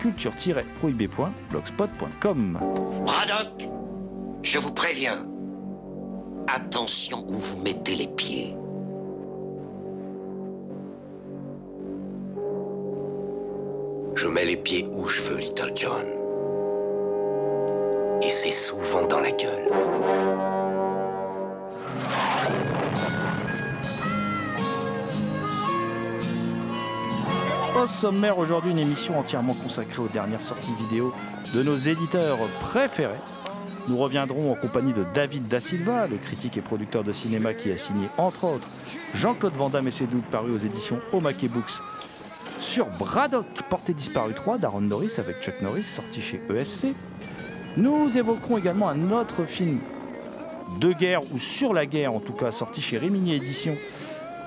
culture-prohibé.blogspot.com. Braddock, je vous préviens. Attention où vous mettez les pieds. Je mets les pieds où je veux, Little John. Et c'est souvent dans la gueule. Sommaire aujourd'hui, une émission entièrement consacrée aux dernières sorties vidéo de nos éditeurs préférés. Nous reviendrons en compagnie de David Da Silva, le critique et producteur de cinéma qui a signé entre autres Jean-Claude Van Damme et ses doubles parus aux éditions Omake Books sur Braddock, Portée disparue 3 d'Aaron Norris avec Chuck Norris, sorti chez ESC. Nous évoquerons également un autre film de guerre ou sur la guerre en tout cas, sorti chez Rimini Éditions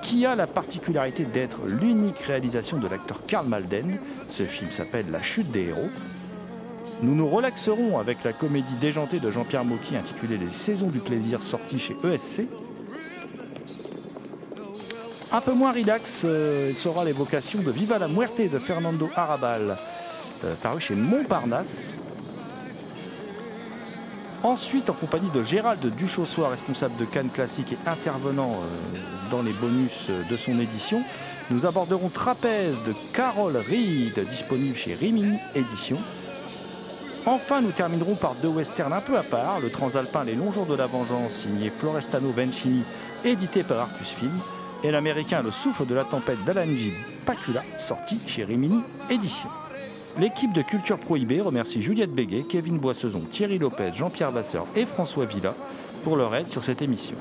qui a la particularité d'être l'unique réalisation de l'acteur Karl Malden. Ce film s'appelle La chute des héros. Nous nous relaxerons avec la comédie déjantée de Jean-Pierre Mocky intitulée Les saisons du plaisir sortie chez ESC. Un peu moins relax, euh, il sera l'évocation de Viva la Muerte de Fernando Arabal, euh, paru chez Montparnasse. Ensuite, en compagnie de Gérald Duchossois, responsable de Cannes Classique et intervenant euh, dans les bonus euh, de son édition, nous aborderons Trapèze de Carol Reed, disponible chez Rimini Édition. Enfin, nous terminerons par deux westerns un peu à part, le Transalpin Les Longs Jours de la Vengeance, signé Florestano Vencini, édité par Artus Film, et l'américain Le Souffle de la Tempête d'Alanji Pacula, sorti chez Rimini Édition. L'équipe de Culture Prohibée remercie Juliette Béguet, Kevin Boissezon, Thierry Lopez, Jean-Pierre Vasseur et François Villa pour leur aide sur cette émission.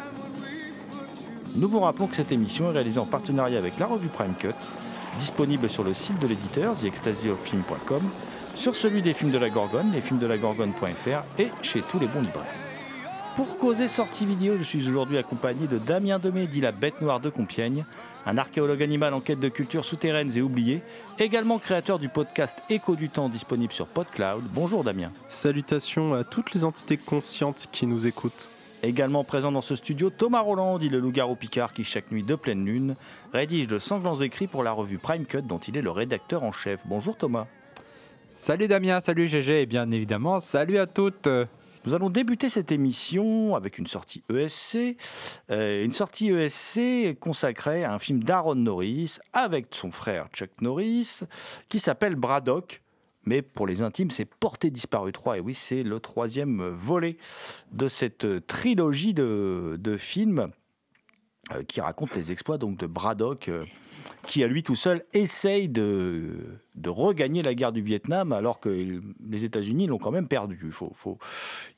Nous vous rappelons que cette émission est réalisée en partenariat avec la revue Prime Cut, disponible sur le site de l'éditeur, theextasyofilm.com, sur celui des films de la Gorgone, lesfilmsdelagorgone.fr et chez tous les bons libraires. Pour causer sortie vidéo, je suis aujourd'hui accompagné de Damien Demé, dit la bête noire de Compiègne, un archéologue animal en quête de cultures souterraines et oubliées, également créateur du podcast Écho du temps disponible sur PodCloud. Bonjour Damien. Salutations à toutes les entités conscientes qui nous écoutent. Également présent dans ce studio, Thomas Roland, dit le loup-garou Picard qui chaque nuit de pleine lune rédige de sanglants écrits pour la revue Prime Cut dont il est le rédacteur en chef. Bonjour Thomas. Salut Damien, salut GG et bien évidemment salut à toutes. Nous allons débuter cette émission avec une sortie ESC, euh, une sortie ESC consacrée à un film d'Aaron Norris avec son frère Chuck Norris qui s'appelle Braddock. Mais pour les intimes, c'est Portée disparue 3. Et oui, c'est le troisième volet de cette trilogie de, films qui raconte les exploits donc, de Braddock. euh, qui à lui tout seul essaye de, de regagner la guerre du Vietnam alors que les États-Unis l'ont quand même perdu. Il faut,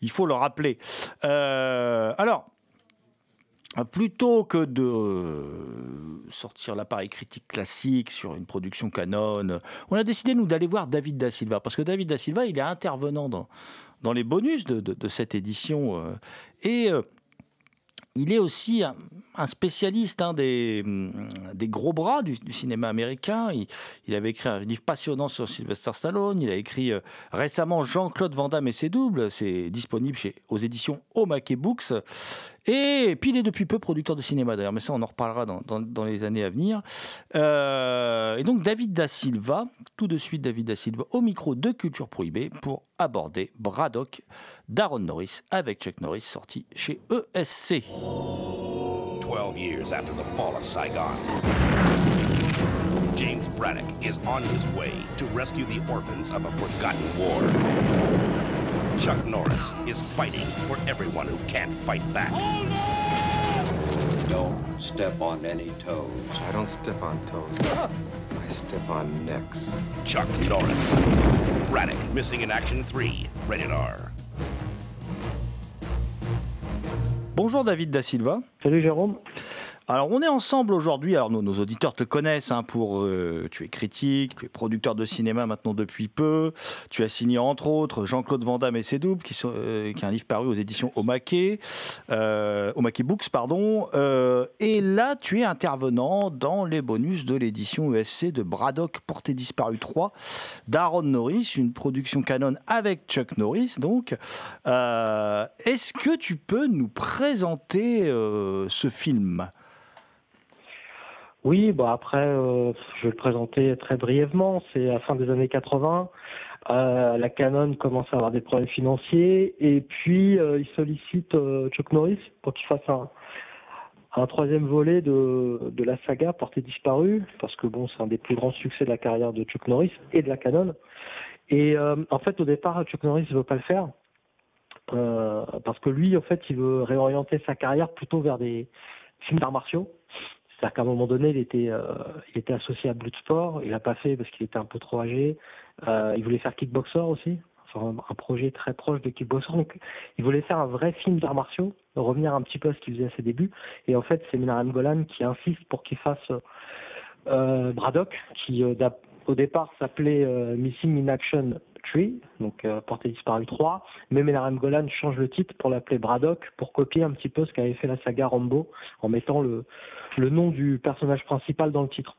il faut le rappeler. Euh, alors, plutôt que de euh, sortir l'appareil critique classique sur une production canon, on a décidé nous d'aller voir David Da Silva parce que David Da Silva il est intervenant dans, dans les bonus de, de- de cette édition euh, et euh, il est aussi un, spécialiste hein, des, hum, des gros bras du, du cinéma américain. Il, il avait écrit un livre passionnant sur Sylvester Stallone. Il a écrit euh, récemment Jean-Claude Van Damme et ses doubles. C'est disponible chez, aux éditions Omake Books. Et puis il est depuis peu producteur de cinéma d'ailleurs, mais ça on en reparlera dans, dans- les années à venir. Euh, et donc David Da Silva, tout de suite David Da Silva au micro de Culture Prohibée pour aborder Braddock d'Aaron Norris avec Chuck Norris sorti chez ESC. 12 years after the fall of Saigon. James Braddock is on his way to rescue the orphans of a forgotten war. Chuck Norris is fighting for everyone who can't fight back. Don't step on any toes. I don't step on toes. I step on necks. Chuck Norris. Braddock missing in action 3. Rated R. Bonjour David Da Silva. Salut Jérôme. Alors on est ensemble aujourd'hui, alors nos, auditeurs te connaissent hein, pour... Euh, tu es critique, tu es producteur de cinéma maintenant depuis peu, tu as signé entre autres Jean-Claude Van Damme et ses doubles, qui, sont, euh, qui est un livre paru aux éditions Omake, euh, Books, pardon, euh, et là tu es intervenant dans les bonus de l'édition ESC de Braddock Porté Disparu 3 d'Aaron Norris, une production canon avec Chuck Norris donc. Est-ce que tu peux nous présenter ce film? Oui, bah après, euh, je vais le présenter très brièvement. C'est à la fin des années 80. Euh, la Canon commence à avoir des problèmes financiers et puis euh, il sollicite Chuck Norris pour qu'il fasse un, un troisième volet de, de la saga Portée disparue parce que bon, c'est un des plus grands succès de la carrière de Chuck Norris et de la Canon. Et en fait, au départ, Chuck Norris ne veut pas le faire. parce que lui, en fait, il veut réorienter sa carrière plutôt vers des films d'arts martiaux. C'est-à-dire qu'à un moment donné, il était, euh, associé à Bloodsport. Il l'a pas fait parce qu'il était un peu trop âgé. Euh, il voulait faire Kickboxer aussi. Enfin, un projet très proche de Kickboxer. Donc, il voulait faire un vrai film d'arts martiaux, revenir un petit peu à ce qu'il faisait à ses débuts. Et en fait, c'est Minaram Golan qui insiste pour qu'il fasse euh, Braddock, qui au départ s'appelait Missing in Action 3, donc euh, Portée disparue 3, mais Menahem Golan change le titre pour l'appeler Braddock, pour copier un petit peu ce qu'avait fait la saga Rambo, en mettant le, le nom du personnage principal dans le titre.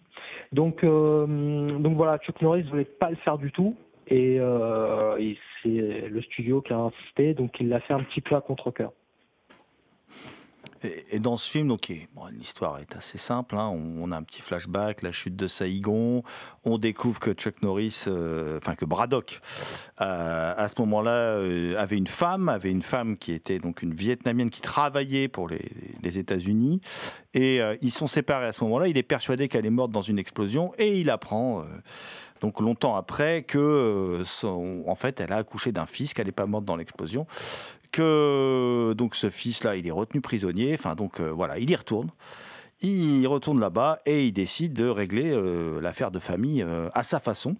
Donc, euh, donc voilà, Chuck Norris voulait pas le faire du tout, et, euh, et c'est le studio qui a insisté, donc il l'a fait un petit peu à contre-cœur. Et, dans ce film, donc, l'histoire est assez simple. Hein. On, a un petit flashback, la chute de Saïgon. On découvre que Chuck Norris, euh, enfin que Braddock, euh, à ce moment-là, euh, avait une femme, avait une femme qui était donc une Vietnamienne qui travaillait pour les, États-Unis. Et ils sont séparés à ce moment-là. Il est persuadé qu'elle est morte dans une explosion et il apprend donc longtemps après que en fait elle a accouché d'un fils qu'elle n'est pas morte dans l'explosion que donc ce fils-là, il est retenu prisonnier. Enfin, donc euh, voilà, il y retourne. Il retourne là-bas et il décide de régler euh, l'affaire de famille euh, à sa façon.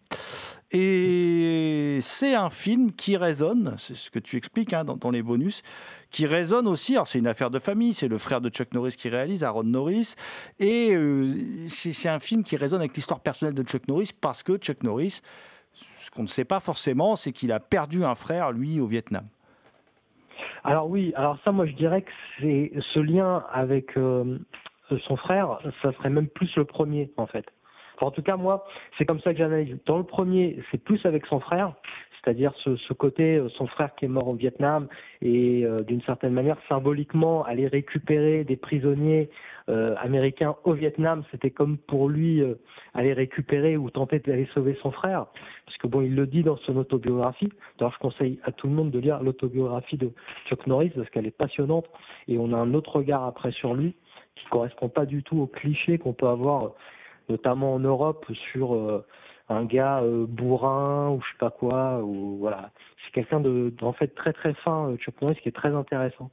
Et c'est un film qui résonne, c'est ce que tu expliques hein, dans, dans, les bonus, qui résonne aussi. Alors c'est une affaire de famille, c'est le frère de Chuck Norris qui réalise, Aaron Norris, et c'est un film qui résonne avec l'histoire personnelle de Chuck Norris parce que Chuck Norris, ce qu'on ne sait pas forcément, c'est qu'il a perdu un frère, lui, au Vietnam. Alors oui, alors ça, moi je dirais que c'est ce lien avec euh, son frère, ça serait même plus le premier en fait. En tout cas, moi, c'est comme ça que j'analyse. Dans le premier, c'est plus avec son frère, c'est-à-dire ce, côté, son frère qui est mort au Vietnam et euh, d'une certaine manière symboliquement aller récupérer des prisonniers euh, américain au Vietnam, c'était comme pour lui euh, aller récupérer ou tenter d'aller sauver son frère, parce que bon, il le dit dans son autobiographie. D'ailleurs, je conseille à tout le monde de lire l'autobiographie de Chuck Norris parce qu'elle est passionnante et on a un autre regard après sur lui qui correspond pas du tout aux clichés qu'on peut avoir, notamment en Europe, sur euh, un gars euh, bourrin ou je sais pas quoi. Ou voilà, c'est quelqu'un de, en fait très très fin, Chuck Norris, qui est très intéressant.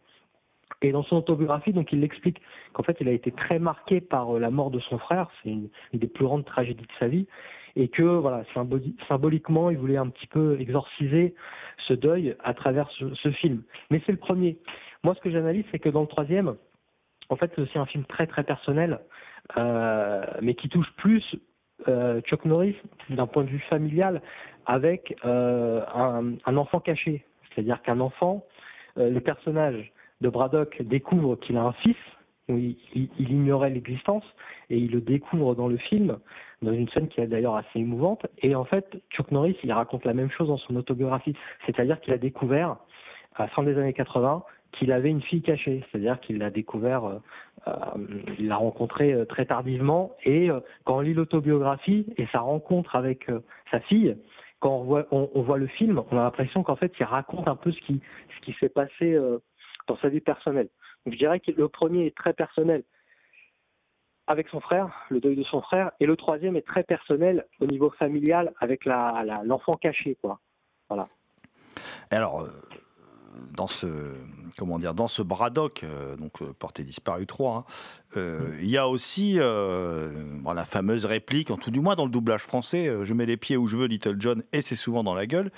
Et dans son autobiographie, donc il explique qu'en fait, il a été très marqué par la mort de son frère, c'est une, des plus grandes tragédies de sa vie, et que voilà, symboliquement, il voulait un petit peu exorciser ce deuil à travers ce, film. Mais c'est le premier. Moi, ce que j'analyse, c'est que dans le troisième, en fait, c'est un film très très personnel, euh, mais qui touche plus euh, Chuck Norris d'un point de vue familial avec euh, un, enfant caché. C'est-à-dire qu'un enfant, euh, le personnage de Braddock découvre qu'il a un fils, il, il, il ignorait l'existence, et il le découvre dans le film, dans une scène qui est d'ailleurs assez émouvante. Et en fait, Chuck Norris, il raconte la même chose dans son autobiographie, c'est-à-dire qu'il a découvert, à la fin des années 80, qu'il avait une fille cachée, c'est-à-dire qu'il l'a découvert, euh, euh, il l'a rencontrée euh, très tardivement, et quand on lit l'autobiographie et sa rencontre avec sa fille, quand on voit, le film, on a l'impression qu'en fait, il raconte un peu ce qui, s'est passé dans sa vie personnelle. Donc je dirais que le premier est très personnel, avec son frère, le deuil de son frère, et le troisième est très personnel au niveau familial avec l'enfant caché, quoi. Voilà. Alors, dans ce, comment dire, dans ce Braddock, euh, donc euh, porté disparu 3, hein, euh, il y a aussi euh, la fameuse réplique, en tout du moins dans le doublage français, je mets les pieds où je veux, Little John, et c'est souvent dans la gueule,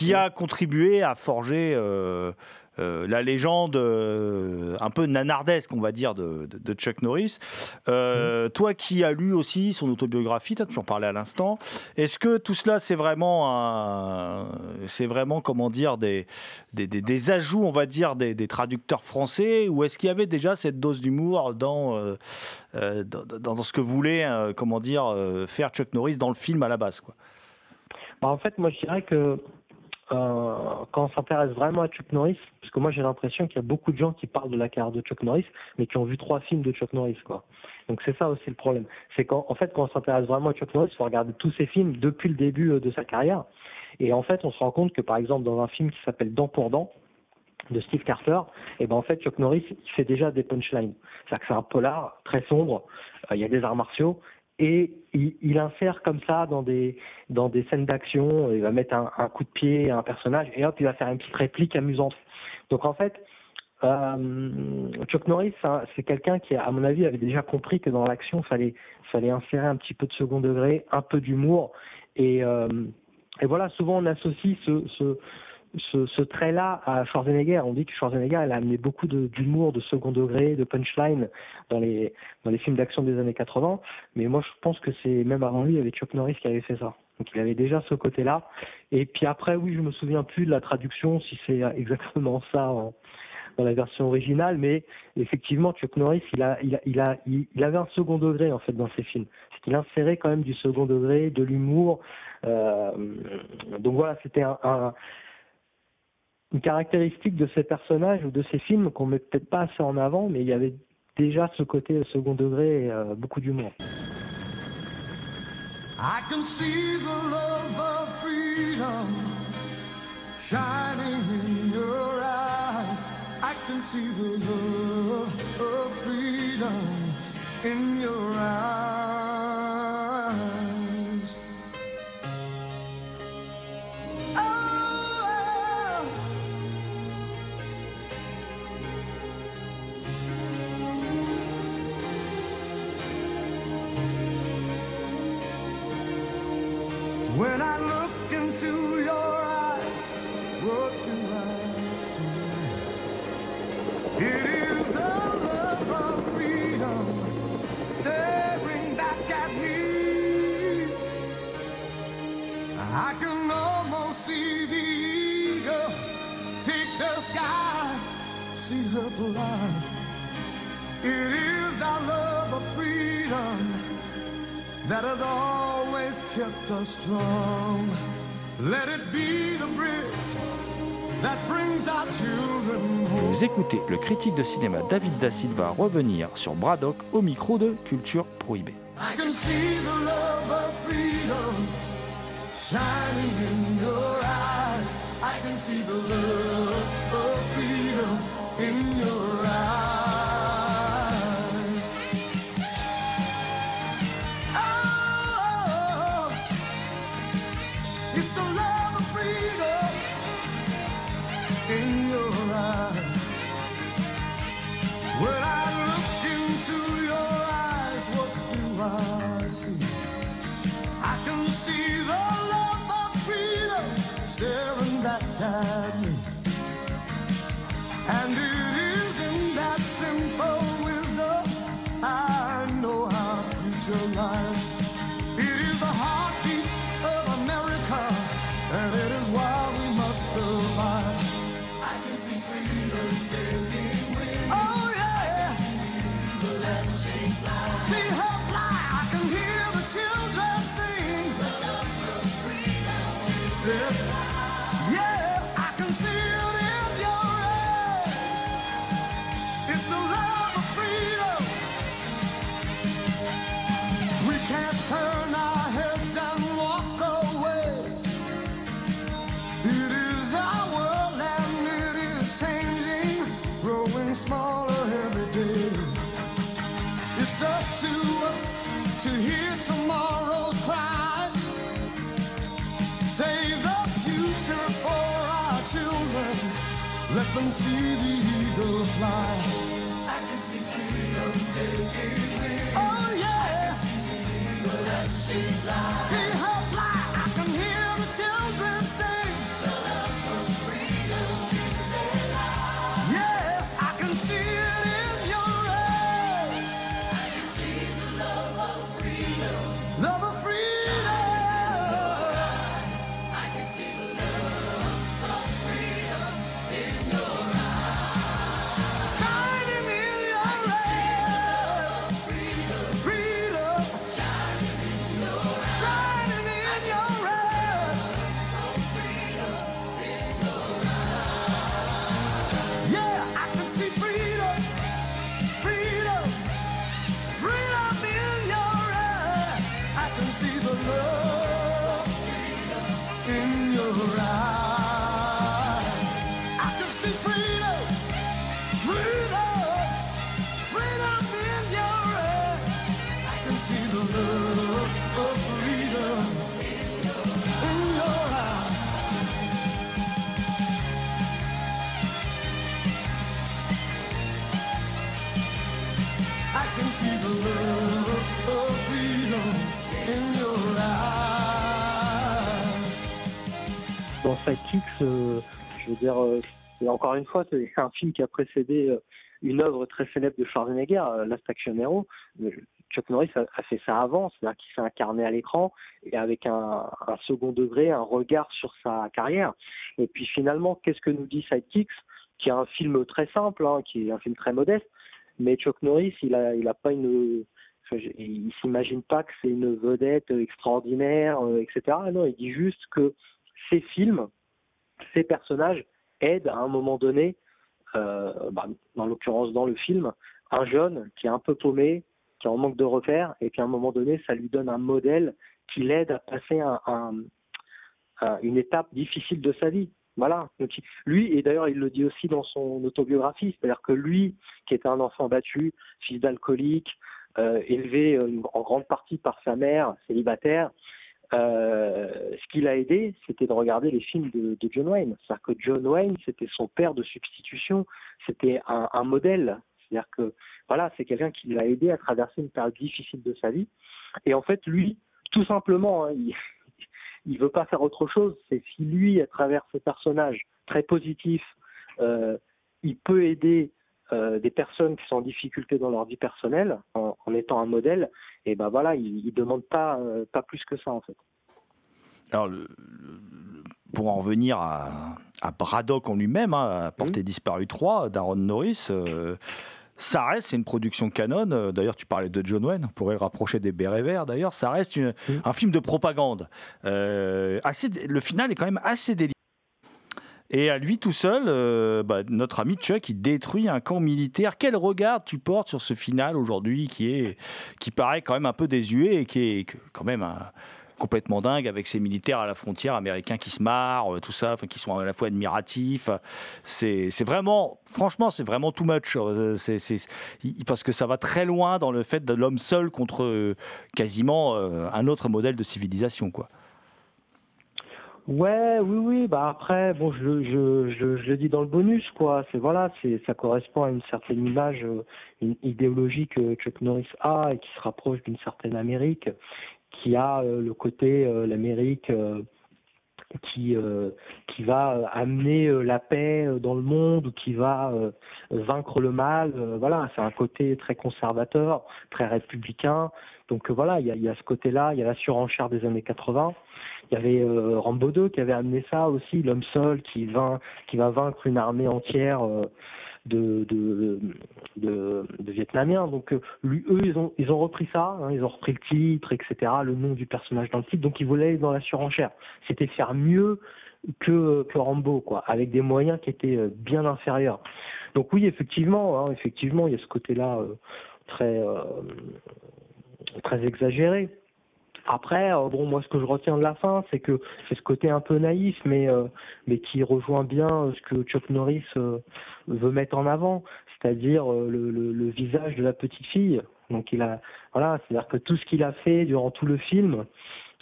qui a contribué à forger euh, euh, la légende euh, un peu nanardesque, on va dire, de, de- de Chuck Norris. Euh, Toi qui as lu aussi son autobiographie, tu en parlais à l'instant, est-ce que tout cela, c'est vraiment, un- c'est vraiment, comment dire, des, des, des- des ajouts, on va dire, des, des traducteurs français, ou est-ce qu'il y avait déjà cette dose d'humour dans, dans, dans- dans ce que voulait, euh, comment dire, euh, faire Chuck Norris dans le film à la base, quoi? Bah, en fait, moi, je dirais que euh, quand on s'intéresse vraiment à Chuck Norris, parce que moi, j'ai l'impression qu'il y a beaucoup de gens qui parlent de la carrière de Chuck Norris, mais qui ont vu trois films de Chuck Norris. Donc c'est ça aussi le problème. C'est qu'en en fait, quand on s'intéresse vraiment à Chuck Norris, il faut regarder tous ses films depuis le début euh, de sa carrière. Et en fait, on se rend compte que, par exemple, dans un film qui s'appelle Dent pour Dent, de Steve Carter, et ben en fait Chuck Norris il fait déjà des punchlines. C'est-à-dire que c'est un polar très sombre, euh, il y a des arts martiaux et il, insère comme ça dans des dans des scènes d'action, il va mettre un, coup de pied à un personnage et hop il va faire une petite réplique amusante. Donc en fait euh, Chuck Norris hein, c'est quelqu'un qui à mon avis avait déjà compris que dans l'action fallait fallait insérer un petit peu de second degré, un peu d'humour et euh, voilà souvent on associe ce ce, ce trait-là à Schwarzenegger. On dit que Schwarzenegger il a amené beaucoup d'humour, de, second degré, de punchline dans les dans les films d'action des années 80. Mais moi, je pense que c'est même avant lui, il y avait Chuck Norris qui avait fait ça. Donc il avait déjà ce côté-là. Et puis après, oui, je me souviens plus de la traduction, si c'est exactement ça dans la version originale, mais effectivement, Chuck Norris, il a, il a, il a, il avait un second degré en fait dans ses films. C'est qu'il insérait quand même du second degré, de l'humour. Euh, donc voilà, c'était un, un- une caractéristique de ces personnages ou de ces films qu'on met peut-être pas assez en avant, mais il y avait déjà ce côté second degré et euh, beaucoup d'humour. I can see the love of freedom shining in your eyes. I can see the love of freedom in your eyes. Her fly. It is our love of freedom that has always kept us strong. Let it be the bridge that brings our children home. Vous écoutez le critique de cinéma David Da Silva revenir sur Braddock au micro de Culture Prohibée. I in can't turn our heads and walk away. It is our world and it is changing, growing smaller every day. It's up to us to hear tomorrow's cry. Save the future for our children. Let them see the eagle fly. Eagle as she euh, je veux dire, euh, encore une fois, c'est un film qui a précédé euh, une œuvre très célèbre de Schwarzenegger, Last Action Hero. Chuck Norris a, fait ça avant, c'est-à-dire qu'il s'est incarné à l'écran et avec un, second degré, un regard sur sa carrière. Et puis finalement, qu'est-ce que nous dit Sidekicks Qui est un film très simple, hein, qui est un film très modeste, mais Chuck Norris, il a, il a pas une il s'imagine pas que c'est une vedette extraordinaire, etc. Non, il dit juste que ces films, ces personnages aident à un moment donné, euh, bah, dans l'occurrence dans le film, un jeune qui est un peu paumé, qui est en manque de repères, et qu'à un moment donné, ça lui donne un modèle qui l'aide à passer un, un- un- une étape difficile de sa vie. Voilà. Lui, et d'ailleurs, il le dit aussi dans son autobiographie, c'est-à-dire que lui, qui était un enfant battu, fils d'alcoolique, euh, élevé euh, en grande partie par sa mère, célibataire, euh, ce qui l'a aidé, c'était de regarder les films de, John Wayne. C'est-à-dire que John Wayne, c'était son père de substitution, c'était un, un modèle. C'est-à-dire que voilà, c'est quelqu'un qui l'a aidé à traverser une période difficile de sa vie. Et en fait, lui, tout simplement, hein, il, il veut pas faire autre chose. C'est si lui, à travers ce personnage très positif, euh, il peut aider euh, des personnes qui sont en difficulté dans leur vie personnelle en, en étant un modèle, et ben voilà, il, il demande pas euh, pas plus que ça en fait. Alors, le- le- pour en revenir à, à Braddock en lui-même, hein, à Portée disparue 3, d'Aaron Norris, euh, ça reste, c'est une production canon. D'ailleurs, tu parlais de John Wayne, on pourrait le rapprocher des Bérets Verts. D'ailleurs, ça reste une- un film de propagande. Assez, le final est quand même assez délicat. Et à lui tout seul, euh, bah, notre ami Chuck, il détruit un camp militaire. Quel regard tu portes sur ce final aujourd'hui qui qui paraît quand même un peu désuet et qui est quand même complètement dingue avec ces militaires à la frontière américains qui se marrent, euh, tout ça, qui sont à la fois admiratifs. C'est vraiment, franchement, c'est vraiment too much. euh, parce que ça va très loin dans le fait de l'homme seul contre quasiment un autre modèle de civilisation, quoi. Ouais, oui, oui. Bah après, bon, je, je, je, je le dis dans le bonus, quoi. C'est voilà, c'est ça correspond à une certaine image, euh, une idéologie que Chuck Norris a et qui se rapproche d'une certaine Amérique, qui a euh, le côté euh, l'Amérique qui qui va amener la paix dans le monde ou qui va vaincre le mal. voilà, c'est un côté très conservateur, très républicain. Donc voilà, il y a, y a ce côté-là, il y a la surenchère des années 80. Il y avait euh, Rambo 2 qui avait amené ça aussi, l'homme seul qui, vain- qui va vaincre une armée entière euh, de, de, de, de Vietnamiens. Donc euh, lui, eux, ils ont, ils ont repris ça, hein, ils ont repris le titre, etc., le nom du personnage dans le titre, donc ils voulaient aller dans la surenchère. C'était faire mieux que, que Rambo, quoi, avec des moyens qui étaient euh, bien inférieurs. Donc oui, effectivement, hein, effectivement, il y a ce côté-là euh, très, euh, très exagéré. Après, euh, bon, moi, ce que je retiens de la fin, c'est que c'est ce côté un peu naïf, mais euh, mais qui rejoint bien euh, ce que Chuck Norris euh, veut mettre en avant, c'est-à-dire le, le, le visage de la petite fille. Donc, il a, voilà, c'est-à-dire que tout ce qu'il a fait durant tout le film,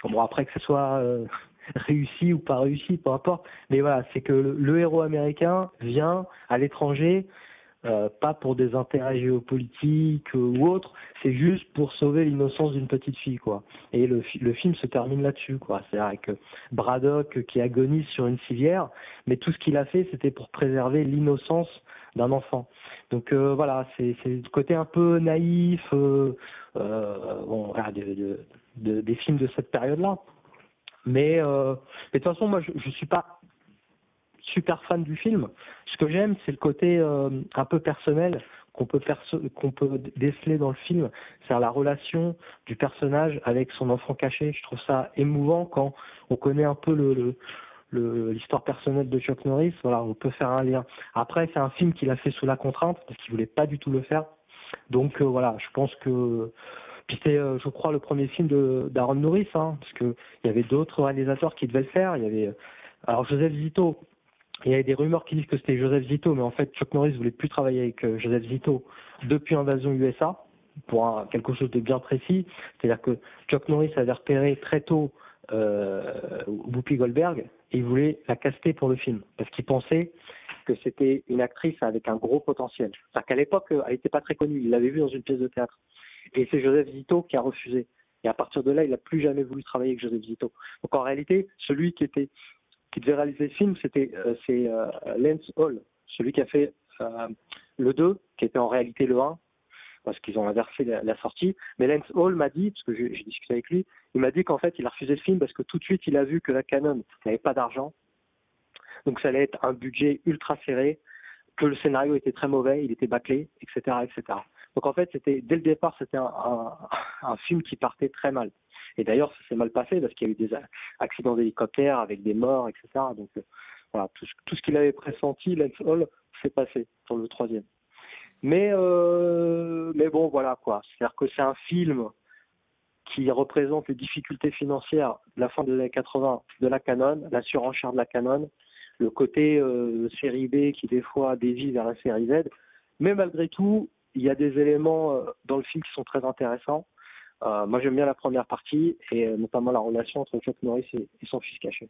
bon, après que ce soit réussi ou pas réussi, peu importe. Mais voilà, c'est que le héros américain vient à l'étranger, euh, pas pour des intérêts géopolitiques ou autres, c'est juste pour sauver l'innocence d'une petite fille, quoi. Et le, fi- le film se termine là-dessus, quoi. C'est-à-dire avec euh, Braddock qui agonise sur une civière, mais tout ce qu'il a fait, c'était pour préserver l'innocence d'un enfant. Donc euh, voilà, c'est c'est le côté un peu naïf, euh, bon, des films de cette période-là. Mais, mais de toute façon, moi, je, je suis pas super fan du film. Ce que j'aime, c'est le côté euh, un peu personnel qu'on peut déceler dans le film, c'est la relation du personnage avec son enfant caché. Je trouve ça émouvant quand on connaît un peu l'histoire personnelle de Chuck Norris. Voilà, on peut faire un lien. Après, c'est un film qu'il a fait sous la contrainte parce qu'il voulait pas du tout le faire. Donc euh, voilà, je pense que puis c'était, euh, je crois, le premier film d'Aaron Norris, hein, parce que il y avait d'autres réalisateurs qui devaient le faire. Il y avait alors Joseph Zito. Il y avait des rumeurs qui disent que c'était Joseph Zito, mais en fait Chuck Norris voulait plus travailler avec euh, Joseph Zito depuis Invasion USA pour quelque chose de bien précis. C'est-à-dire que Chuck Norris avait repéré très tôt euh, Goldberg et il voulait la caster pour le film parce qu'il pensait que c'était une actrice avec un gros potentiel. C'est-à-dire qu'à l'époque, euh, elle n'était pas très connue. Il l'avait vue dans une pièce de théâtre. Et c'est Joseph Zito qui a refusé. Et à partir de là, il n'a plus jamais voulu travailler avec Joseph Zito. Donc en réalité, celui qui était qui devait réaliser le film, c'était euh, c'est euh, Lance Hall, celui qui a fait euh, le 2, qui était en réalité le 1, parce qu'ils ont inversé la, sortie. Mais Lance Hall m'a dit, parce que j'ai discuté avec lui, il m'a dit qu'en fait, il a refusé le film parce que tout de suite, il a vu que la Canon n'avait pas d'argent. Donc ça allait être un budget ultra serré, que le scénario était très mauvais, il était bâclé, etc. etc. Donc en fait, c'était dès le départ, c'était un film qui partait très mal. Et d'ailleurs, ça s'est mal passé parce qu'il y a eu des accidents d'hélicoptère avec des morts, etc. Donc euh, voilà, tout, ce- qu'il avait pressenti, Lance Hall, s'est passé pour le troisième. Mais euh, mais bon, voilà quoi. C'est-à-dire que c'est un film qui représente les difficultés financières de la fin des années 80 de la Canon, la surenchère de la Canon, le côté euh, série B qui des fois dévie vers la série Z. Mais malgré tout, il y a des éléments euh, dans le film qui sont très intéressants. Euh, moi, j'aime bien la première partie et euh, notamment la relation entre Chuck Norris et, son fils caché.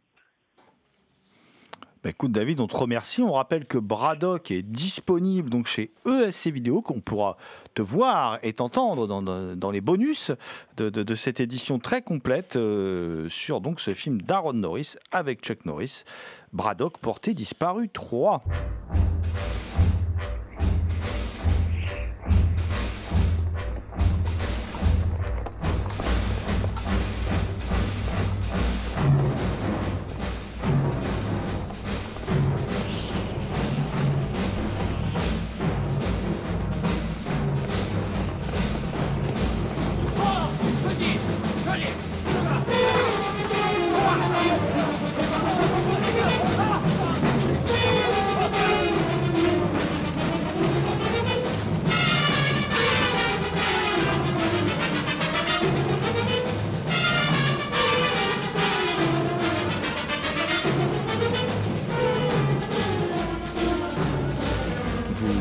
Bah, écoute David, on te remercie. On rappelle que Braddock est disponible donc chez ESC Vidéo, qu'on pourra te voir et t'entendre dans, dans- les bonus de, de- de cette édition très complète euh, sur donc ce film d'Aaron Norris avec Chuck Norris. Braddock porté disparu 3.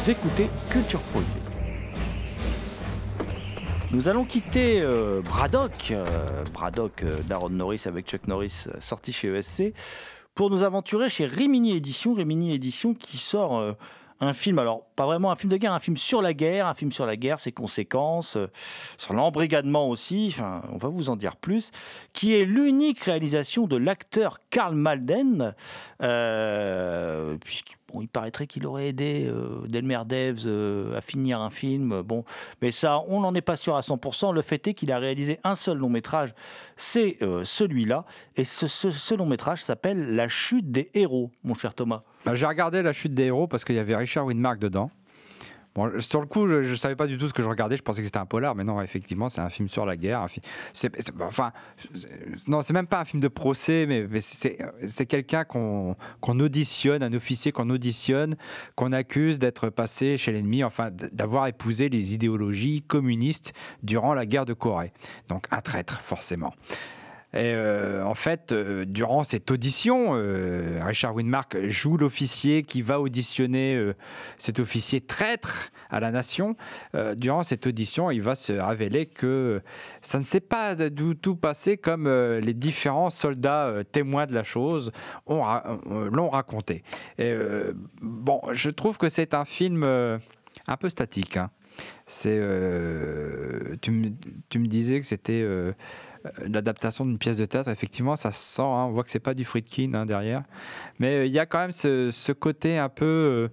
Écoutez Culture Prohibée. Nous allons quitter euh, Braddock, euh, Braddock euh, d'Aaron Norris avec Chuck Norris, sorti chez ESC, pour nous aventurer chez Rimini Édition. Rimini Édition qui sort un film, alors pas vraiment un film de guerre, un film sur la guerre, un film sur la guerre, ses conséquences, sur l'embrigadement aussi, enfin, on va vous en dire plus, qui est l'unique réalisation de l'acteur Karl Malden, euh, bon, il paraîtrait qu'il aurait aidé euh, Delmer Devs euh, à finir un film, bon, mais ça, on n'en est pas sûr à 100%. Le fait est qu'il a réalisé un seul long métrage, c'est euh, celui-là, et ce long métrage s'appelle La chute des héros, mon cher Thomas. Bah, J'ai regardé La chute des héros parce qu'il y avait Richard Widmark dedans. Sur le coup, je ne savais pas du tout ce que je regardais. Je pensais que c'était un polar, mais non, effectivement, c'est un film sur la guerre. enfin, non, c'est même pas un film de procès, mais, c'est quelqu'un qu'on qu'on auditionne, un officier qu'on auditionne, qu'on accuse d'être passé chez l'ennemi, enfin, d'avoir épousé les idéologies communistes durant la guerre de Corée. Donc, un traître, forcément. Et euh, en fait, euh, durant cette audition, euh, Richard Widmark joue l'officier qui va auditionner cet officier traître à la nation. Durant cette audition, il va se révéler que ça ne s'est pas du tout passé comme les différents soldats témoins de la chose l'ont raconté. Bon, je trouve que c'est un film un peu statique. hein. Tu, me, disais que c'était l'adaptation d'une pièce de théâtre. Effectivement, ça se sent. hein, on voit que c'est pas du Friedkin hein, derrière, mais euh, il y a quand même ce, ce côté un peu.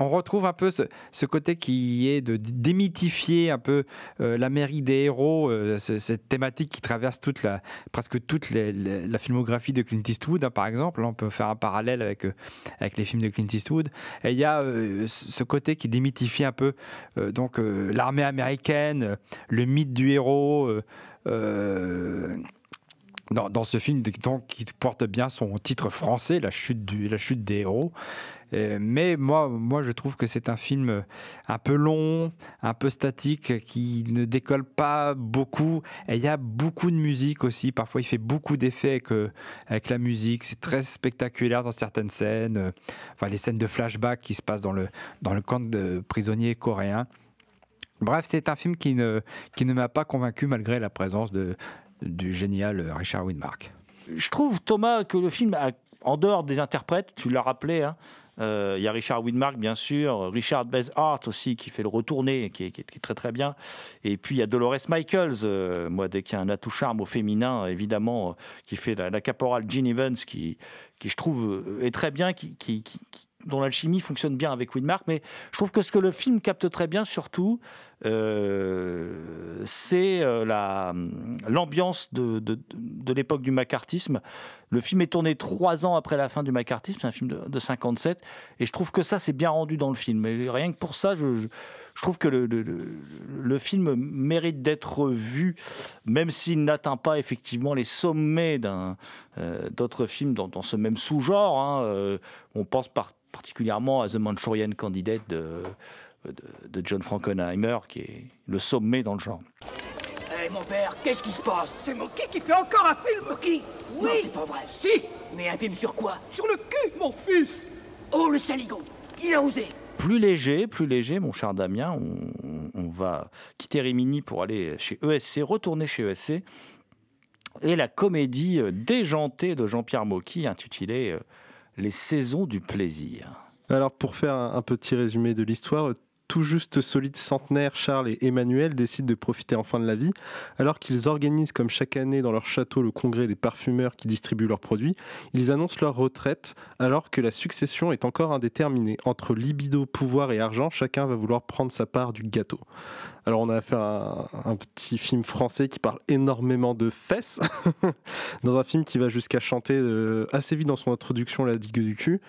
On retrouve un peu ce, côté qui est de démythifier un peu euh, la mairie des héros, euh, ce- cette thématique qui traverse presque toute la filmographie de Clint Eastwood, hein, par exemple. On peut faire un parallèle avec, euh, avec les films de Clint Eastwood. Et il y a ce côté qui démythifie un peu donc l'armée américaine, le mythe du héros. Dans, dans ce film donc, qui porte bien son titre français, La chute, du, la chute des héros. Euh, mais moi, moi, je trouve que c'est un film un peu long, un peu statique, qui ne décolle pas beaucoup. Et il y a beaucoup de musique aussi. Parfois, il fait beaucoup d'effets avec, euh, avec la musique. C'est très spectaculaire dans certaines scènes. Euh, Enfin, les scènes de flashback qui se passent dans le, dans le camp de prisonniers coréens. Bref, c'est un film qui ne, qui ne m'a pas convaincu malgré la présence de, du génial Richard Widmark. Je trouve, Thomas, que le film, en dehors des interprètes, tu l'as rappelé, hein, euh, il y a Richard Widmark, bien sûr, Richard Hart aussi, qui fait le retourné, qui est, très très bien. Et puis il y a Dolores Michaels, euh, moi, dès qu'il y a un atout charme au féminin, évidemment, euh, qui fait la, la caporale Jean Evans, qui, je trouve est très bien, qui- dont l'alchimie fonctionne bien avec Widmark. Mais je trouve que ce que le film capte très bien, surtout, euh, c'est euh, la- l'ambiance de, de, de l'époque du macartisme. Le film est tourné trois ans après la fin du macartisme, c'est un film de, de 57, et je trouve que ça, c'est bien rendu dans le film. Et rien que pour ça, je, je- trouve que le, le- le- film mérite d'être vu, même s'il n'atteint pas effectivement les sommets euh, d'autres films dans, ce même sous-genre. hein. Euh, on pense par- particulièrement à The Manchurian Candidate de, de, John Frankenheimer, qui est le sommet dans le genre. Hé mon père, qu'est-ce qui se passe? C'est Moki qui fait encore un film Moki? Oui Non, c'est pas vrai. Si Mais un film sur quoi? Sur le cul, mon fils Oh, le saligo Il a osé plus léger, plus léger, mon cher Damien. On, on va quitter Rimini pour aller chez ESC, retourner chez ESC. Et la comédie euh, déjantée de Jean-Pierre Mocky, intitulée euh, Les saisons du plaisir. Alors pour faire un petit résumé de l'histoire, tout juste solide centenaire, Charles et Emmanuel décident de profiter enfin de la vie, alors qu'ils organisent comme chaque année dans leur château le congrès des parfumeurs qui distribuent leurs produits, ils annoncent leur retraite alors que la succession est encore indéterminée. Entre libido, pouvoir et argent, chacun va vouloir prendre sa part du gâteau. Alors on a affaire à un, petit film français qui parle énormément de fesses, dans un film qui va jusqu'à chanter euh, assez vite dans son introduction la digue du cul.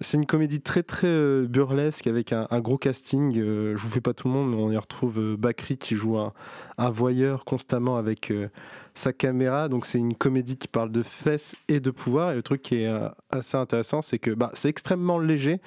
C'est une comédie très très euh, burlesque avec un gros casting. Euh, je vous fais pas tout le monde, mais on y retrouve euh, Bakri qui joue un, voyeur constamment avec euh, sa caméra. Donc c'est une comédie qui parle de fesses et de pouvoir. Et le truc qui est assez intéressant, c'est que bah, c'est extrêmement léger,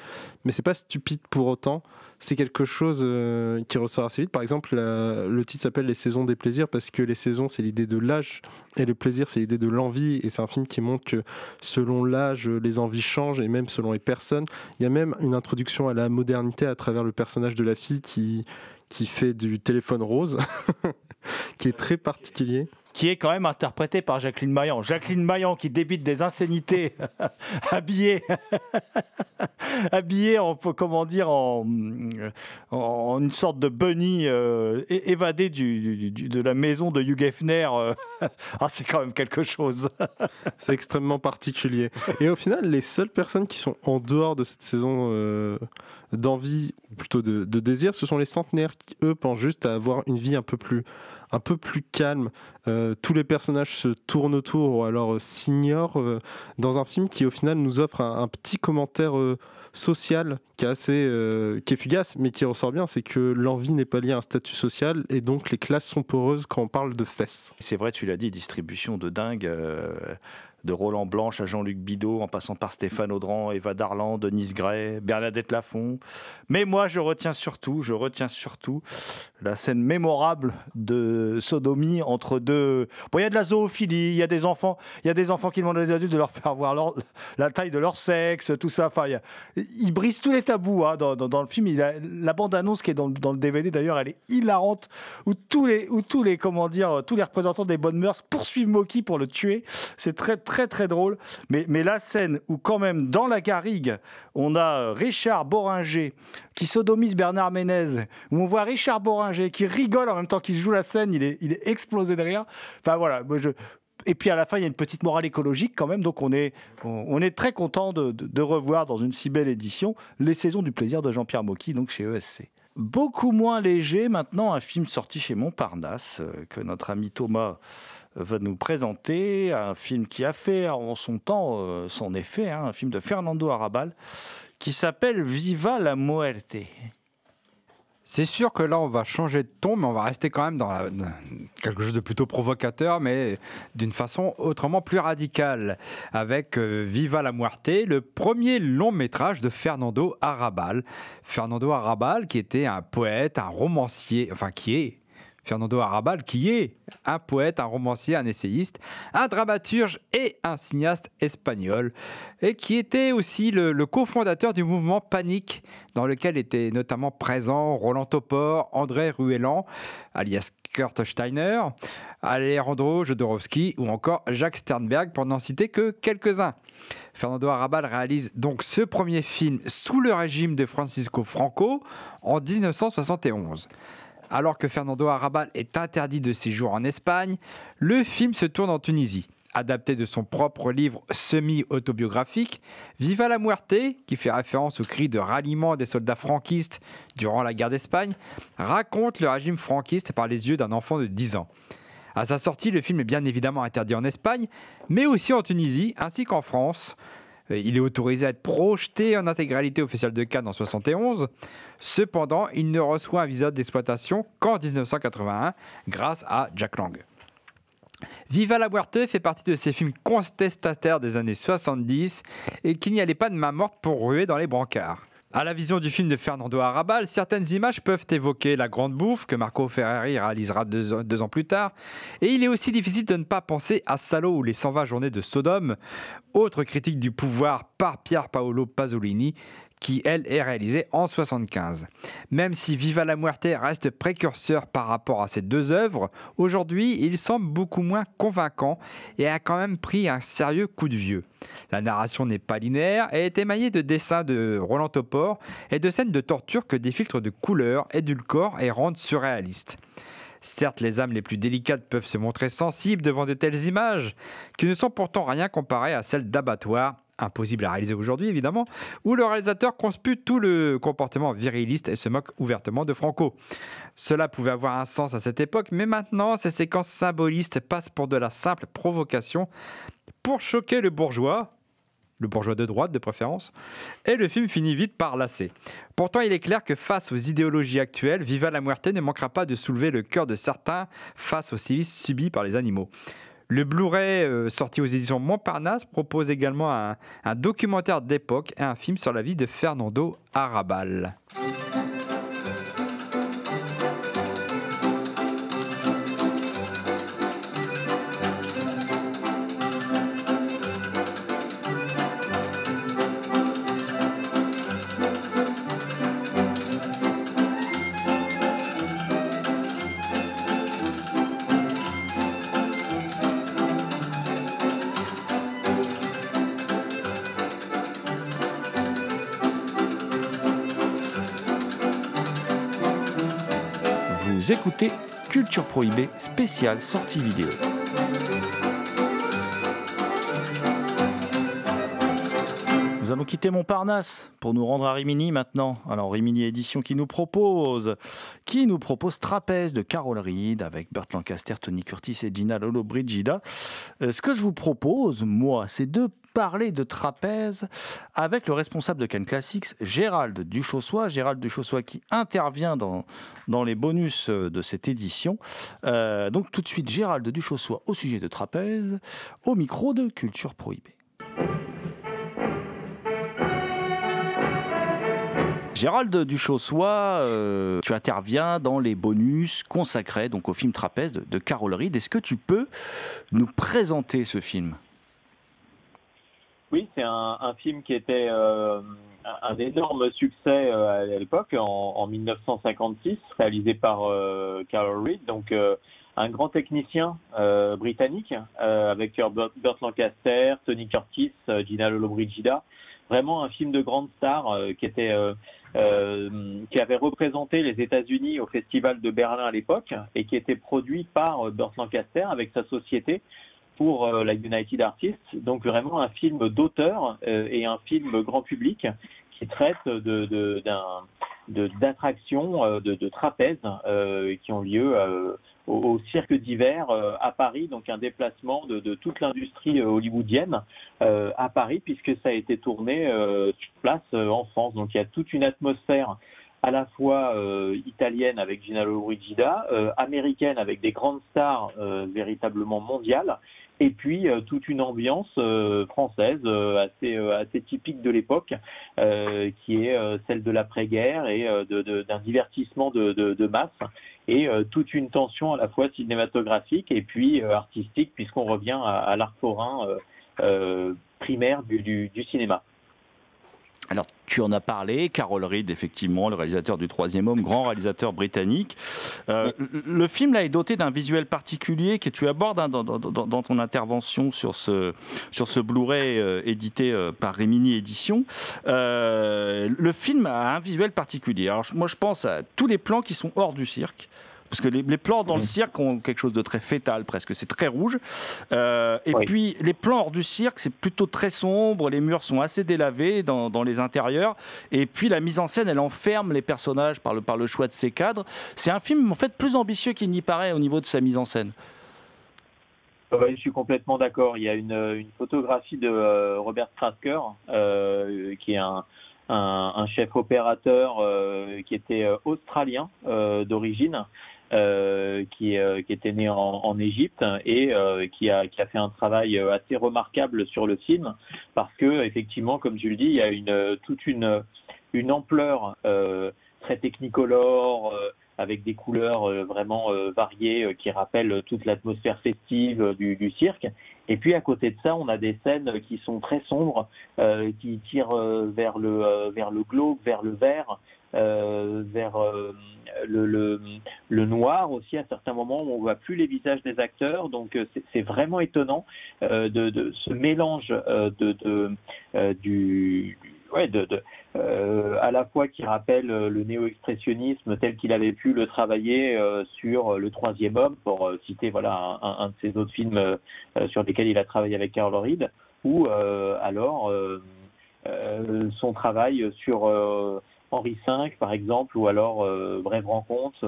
mais c'est pas stupide pour autant c'est quelque chose euh, qui ressort assez vite. Par exemple, le titre s'appelle Les saisons des plaisirs parce que les saisons, c'est l'idée de l'âge et le plaisir, c'est l'idée de l'envie. Et c'est un film qui montre que selon l'âge, les envies changent et même selon les personnes. Il y a même une introduction à la modernité à travers le personnage de la fille qui, qui fait du téléphone rose, qui est très particulier. Qui est quand même interprété par Jacqueline Maillan. Jacqueline Maillan qui débite des insanités, habillée, habillée en, comment dire, en, une sorte de bunny euh, é- évadé du, du- du- de la maison de Hugh Hefner. euh. ah, c'est quand même quelque chose. C'est extrêmement particulier. Et au final, les seules personnes qui sont en dehors de cette saison euh, d'envie, ou plutôt de, désir, ce sont les centenaires qui, eux, pensent juste à avoir une vie un peu plus, un peu plus calme. Euh, tous les personnages se tournent autour ou alors euh, s'ignorent euh, dans un film qui, au final, nous offre un, un petit commentaire social qui est assez qui est fugace, mais qui ressort bien. C'est que l'envie n'est pas liée à un statut social et donc les classes sont poreuses quand on parle de fesses. C'est vrai, tu l'as dit, distribution de dingue. De Roland Blanche à Jean-Luc Bidot, en passant par Stéphane Audran, Eva Darlan, Denise Gray, Bernadette Lafont. Mais moi, je retiens surtout, je retiens surtout la scène mémorable de sodomie entre deux. Bon, il y a de la zoophilie, il y a des enfants, il y a des enfants qui demandent aux adultes de leur faire voir la taille de leur sexe, tout ça. Enfin, il, brise tous les tabous hein, dans, le film. La bande-annonce qui est dans, le- DVD d'ailleurs, elle est hilarante, où tous les, où tous les, comment dire, tous les représentants des bonnes mœurs poursuivent Moki pour le tuer. C'est très, très drôle. Mais, mais la scène où quand même dans la garrigue, on a euh, Richard Boringer qui sodomise Bernard Ménez, où on voit Richard Boringer qui rigole en même temps qu'il joue la scène, il est, il est explosé de rire. Enfin voilà, je... Et puis à la fin, il y a une petite morale écologique quand même, donc on est, est très content de, de- de revoir dans une si belle édition les saisons du plaisir de Jean-Pierre Mocky, donc chez ESC. Beaucoup moins léger maintenant, un film sorti chez Montparnasse euh, que notre ami Thomas euh, va nous présenter, un film qui a fait en son temps euh, son effet, hein, un film de Fernando Arrabal qui s'appelle Viva la Muerte. C'est sûr que là, on va changer de ton, mais on va rester quand même dans, quelque chose de plutôt provocateur, mais d'une façon autrement plus radicale, avec euh, Viva la Muerte, le premier long métrage de Fernando Arrabal. Fernando Arrabal, qui était un poète, un romancier, enfin qui est Fernando Arrabal, qui est un poète, un romancier, un essayiste, un dramaturge et un cinéaste espagnol, et qui était aussi le, cofondateur du mouvement Panique, dans lequel étaient notamment présents Roland Topor, André Ruellan, alias Kurt Steiner, Alejandro Jodorowsky ou encore Jacques Sternberg, pour n'en citer que quelques-uns. Fernando Arrabal réalise donc ce premier film sous le régime de Francisco Franco en 1971. Alors que Fernando Arrabal est interdit de séjour en Espagne, le film se tourne en Tunisie. Adapté de son propre livre semi-autobiographique, Viva la Muerte, qui fait référence au cri de ralliement des soldats franquistes durant la guerre d'Espagne, raconte le régime franquiste par les yeux d'un enfant de 10 ans. À sa sortie, le film est bien évidemment interdit en Espagne, mais aussi en Tunisie, ainsi qu'en France. Euh, Il est autorisé à être projeté en intégralité au Festival de Cannes en 71. Cependant, il ne reçoit un visa d'exploitation qu'en 1981 grâce à Jack Lang. Viva la Muerte fait partie de ces films contestataires des années 70 et qui n'y allaient pas de main morte pour ruer dans les brancards. À la vision du film de Fernando Arrabal, certaines images peuvent évoquer La Grande Bouffe, que Marco Ferrari réalisera deux, ans plus tard, et il est aussi difficile de ne pas penser à Salo ou les 120 journées de Sodome, autre critique du pouvoir par Pier Paolo Pasolini, qui elle est réalisée en 75. Même si Viva la Muerte reste précurseur par rapport à ces deux œuvres, aujourd'hui il semble beaucoup moins convaincant et a quand même pris un sérieux coup de vieux. La narration n'est pas linéaire et est émaillée de dessins de Roland Topor et de scènes de torture que des filtres de couleurs édulcorent et rendent surréalistes. Certes, les âmes les plus délicates peuvent se montrer sensibles devant de telles images, qui ne sont pourtant rien comparées à celles d'abattoirs, impossible à réaliser aujourd'hui évidemment, où le réalisateur conspute tout le comportement viriliste et se moque ouvertement de Franco. Cela pouvait avoir un sens à cette époque, mais maintenant, ces séquences symbolistes passent pour de la simple provocation pour choquer le bourgeois, le bourgeois de droite de préférence, et le film finit vite par lasser. Pourtant, il est clair que face aux idéologies actuelles, Viva la Muerte ne manquera pas de soulever le cœur de certains face aux sévices subis par les animaux. Le Blu-ray euh, sorti aux éditions Montparnasse propose également un, un documentaire d'époque et un film sur la vie de Fernando Arrabal. Écoutez Culture Prohibée spéciale sortie vidéo. Nous allons quitter Montparnasse pour nous rendre à Rimini maintenant. Alors Rimini Édition qui nous propose, qui nous propose Trapèze de Carol Reed avec Burt Lancaster, Tony Curtis et Gina Lollobrigida. Euh, ce que je vous propose, moi, c'est deux parler de trapèze avec le responsable de Cannes Classics, Gérald Duchossois. Gérald Duchossois qui intervient dans, les bonus de cette édition. Euh, donc tout de suite, Gérald Duchossois au sujet de trapèze, au micro de Culture Prohibée. Gérald Duchossois, euh, tu interviens dans les bonus consacrés donc au film Trapèze de, de Carol. Est-ce que tu peux nous présenter ce film? Oui, c'est un, film qui était euh, un énorme succès euh, à l'époque, en, en, 1956, réalisé par euh, Carol Reed, donc un grand technicien britannique avec Burt Lancaster, Tony Curtis, Gina Lollobrigida. Vraiment un film de grande star qui était qui avait représenté les États-Unis au Festival de Berlin à l'époque et qui était produit par Burt Lancaster avec sa société pour euh, la United Artists. Donc vraiment un film d'auteur euh, et un film grand public qui traite d'attractions de, de, trapèzes qui ont lieu au, cirque d'hiver à Paris, donc un déplacement de, toute l'industrie hollywoodienne à Paris, puisque ça a été tourné sur place en France. Donc il y a toute une atmosphère à la fois euh, italienne avec Gina Lollobrigida, euh, américaine avec des grandes stars euh, véritablement mondiales, et puis toute une ambiance française assez assez typique de l'époque, qui est celle de l'après-guerre et de, de, d'un divertissement de, de, masse, et toute une tension à la fois cinématographique et puis artistique, puisqu'on revient à, à l'art forain primaire du, du, du cinéma. Alors, tu en as parlé, Carol Reed, effectivement, le réalisateur du Troisième Homme, grand réalisateur britannique. Euh, le film là est doté d'un visuel particulier que tu abordes hein, dans, dans, dans, ton intervention sur ce, sur ce Blu-ray euh, édité euh, par Remini Édition. Le film a un visuel particulier. Alors, moi, je pense à tous les plans qui sont hors du cirque parce que les, les, plans dans le cirque ont quelque chose de très fétal presque, c'est très rouge. Euh, et oui. puis les plans hors du cirque, c'est plutôt très sombre, les murs sont assez délavés dans, dans, les intérieurs, et puis la mise en scène, elle enferme les personnages par le, par le choix de ses cadres. C'est un film en fait plus ambitieux qu'il n'y paraît au niveau de sa mise en scène. Oui, je suis complètement d'accord. Il y a une, une photographie de euh, Robert Strasker, euh, qui est un, un, un chef opérateur euh, qui était australien d'origine, euh, qui, euh, qui, était né en, en Égypte et euh, qui, a, qui, a, fait un travail assez remarquable sur le film parce que effectivement, comme tu le dis, il y a une, toute une, une ampleur très technicolore avec des couleurs vraiment variées qui rappellent toute l'atmosphère festive du, du, cirque. Et puis à côté de ça, on a des scènes qui sont très sombres, euh, qui tirent vers le euh, vers le glauque, vers le vert, euh, vers le, le, le, noir aussi à certains moments où on voit plus les visages des acteurs. Donc c'est vraiment étonnant de, de, ce mélange de, de du ouais, de, de euh, à la fois qui rappelle le néo-expressionnisme tel qu'il avait pu le travailler euh, sur Le Troisième Homme, pour euh, citer voilà un, un, de ses autres films sur lesquels il a travaillé avec Carl Reed, ou alors son travail sur Henri V, par exemple, ou alors Brève rencontre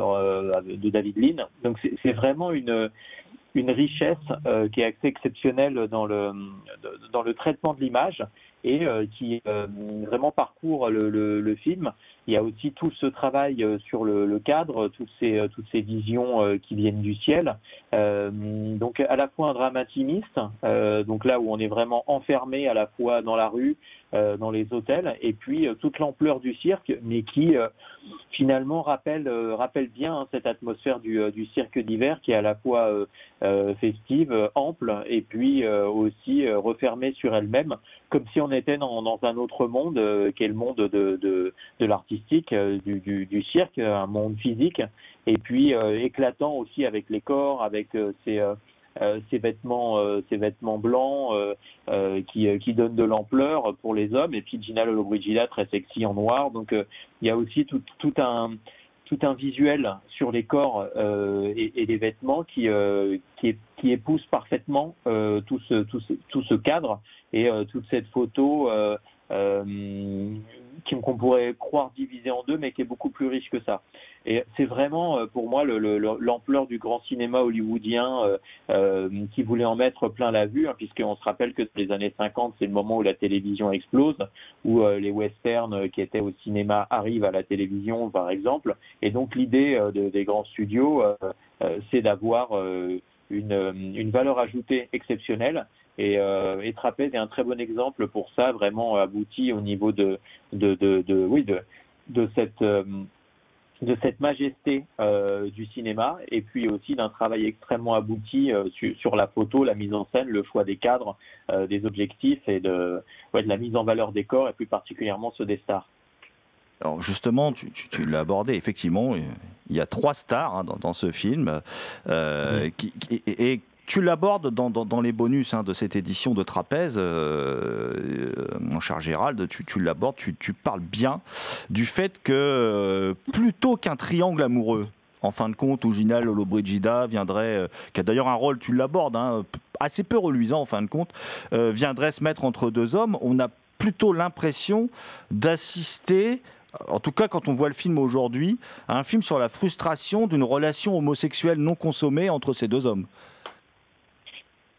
de David Lean. Donc c'est vraiment une une richesse euh, qui est assez exceptionnelle dans le, dans le traitement de l'image et euh, qui euh, vraiment parcourt le, le, le, film. Il y a aussi tout ce travail sur le, le cadre, toutes ces, toutes ces visions qui viennent du ciel. donc à la fois un drame intimiste, donc là où on est vraiment enfermé à la fois dans la rue, dans les hôtels, et puis toute l'ampleur du cirque, mais qui finalement rappelle, rappelle bien hein, cette atmosphère du, du cirque d'hiver qui est à la fois euh, festive, ample, et puis euh, aussi euh, refermée sur elle-même, comme si on était dans, dans un autre monde, qui est le monde de, de, de l'artistique, du, du, du, cirque, un monde physique, et puis éclatant aussi avec les corps, avec ces euh, ces vêtements, euh, ces vêtements blancs euh, qui, qui donnent de l'ampleur pour les hommes, et puis Gina Lollobrigida très sexy en noir. Donc il y a aussi tout, tout un tout un visuel sur les corps euh, et, et, les vêtements qui, euh, qui, qui, épouse parfaitement euh, tout, ce, tout, ce, tout ce cadre et toute cette photo qu'on pourrait croire divisé en deux, mais qui est beaucoup plus riche que ça. Et c'est vraiment euh, pour moi le- le- le- l'ampleur du grand cinéma hollywoodien euh, euh, qui voulait en mettre plein la vue, hein, puisqu'on se rappelle que les années 50, c'est le moment où la télévision explose, où euh, les westerns qui étaient au cinéma arrivent à la télévision, par exemple. Et donc l'idée de- des grands studios, c'est d'avoir une, une valeur ajoutée exceptionnelle. Et, euh, et Trapèze est un très bon exemple pour ça, vraiment abouti au niveau de, de, de, de- oui, de, de cette euh, de cette majesté euh, du cinéma et puis aussi d'un travail extrêmement abouti euh, su- sur la photo, la mise en scène, le choix des cadres, des objectifs et de, ouais, de la mise en valeur des corps et plus particulièrement ceux des stars. Alors justement, tu, tu- tu l'as abordé, effectivement, il y a trois stars hein, dans, dans ce film. euh, qui- qui- et, et tu l'abordes dans, les bonus hein, de cette édition de Trapèze, euh, euh, mon cher Gérald, tu, l'abordes, tu, parles bien du fait que euh, plutôt qu'un triangle amoureux, en fin de compte, où Gina Lollobrigida viendrait, qui a d'ailleurs un rôle, tu l'abordes, hein, assez peu reluisant en fin de compte, viendrait se mettre entre deux hommes, on a plutôt l'impression d'assister, en tout cas quand on voit le film aujourd'hui, un film sur la frustration d'une relation homosexuelle non consommée entre ces deux hommes.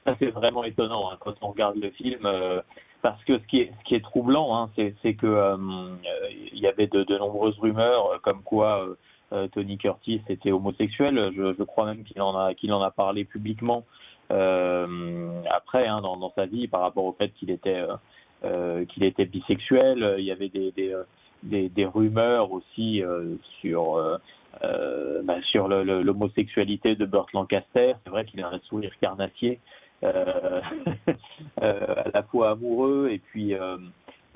Ça, c'est vraiment étonnant hein, quand on regarde le film, euh, parce que ce qui est, ce qui est troublant, hein, c'est, c'est que euh, il y avait de, de nombreuses rumeurs euh, comme quoi euh, euh, Tony Curtis était homosexuel. Je, je crois même qu'il en a, qu'il en a parlé publiquement après hein, dans, dans sa vie par rapport au fait qu'il était, qu'il était bisexuel. Il y avait des, des, des, rumeurs aussi sur euh, bah, sur le- l'homosexualité de Burt Lancaster. C'est vrai qu'il a un sourire carnassier, à la fois amoureux et puis euh,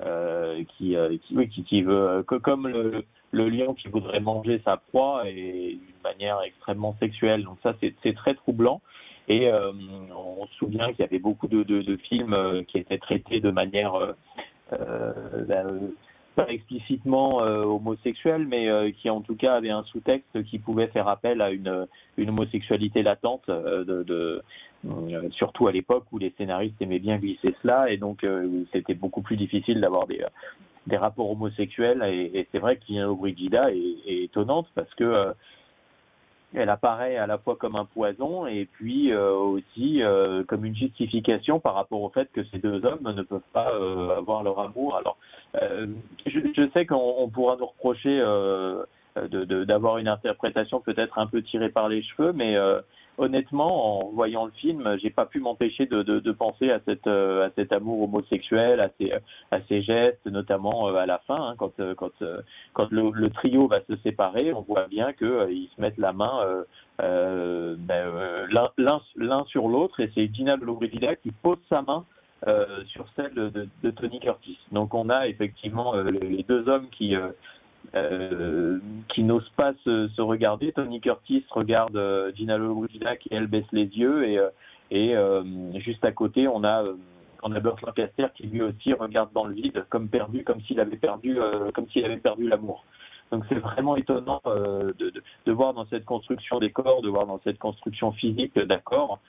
euh, qui, euh, qui, euh, que- comme le, lion qui voudrait manger sa proie et d'une manière extrêmement sexuelle. Donc ça, c'est très troublant. Et euh, on se souvient qu'il y avait beaucoup de, films euh, qui étaient traités de manière euh, euh, euh, pas explicitement euh, homosexuelle, mais euh, qui en tout cas avait un sous-texte qui pouvait faire appel à une, une homosexualité latente, euh, surtout à l'époque où les scénaristes aimaient bien glisser cela, et donc c'était beaucoup plus difficile d'avoir des, des rapports homosexuels. Et, c'est vrai que Gina Brigida est, est étonnante parce que elle apparaît à la fois comme un poison et puis euh, aussi euh, comme une justification par rapport au fait que ces deux hommes ne peuvent pas euh, avoir leur amour. Alors, euh, je, je sais qu'on on pourra nous reprocher euh, de- de- d'avoir une interprétation peut-être un peu tirée par les cheveux, mais euh, honnêtement, en voyant le film, j'ai pas pu m'empêcher de, penser euh, à cet amour homosexuel, à ces, ces gestes, notamment euh, à la fin, hein, quand, euh, quand, euh, le, trio va se séparer, on voit bien qu'ils se mettent la main euh, euh, ben, euh, l'un- sur l'autre, et c'est Gina Lollobrigida qui pose sa main euh, sur celle de, de- Tony Curtis. Donc on a effectivement euh, les deux hommes qui euh, euh, qui n'osent pas se, regarder. Tony Curtis regarde euh, Gina Lollobrigida qui elle baisse les yeux et, euh, juste à côté on a on a Burt Lancaster qui lui aussi regarde dans le vide comme perdu, comme s'il avait perdu comme s'il avait perdu l'amour. Donc c'est vraiment étonnant de, de, voir dans cette construction des corps, de voir dans cette construction physique d'accords,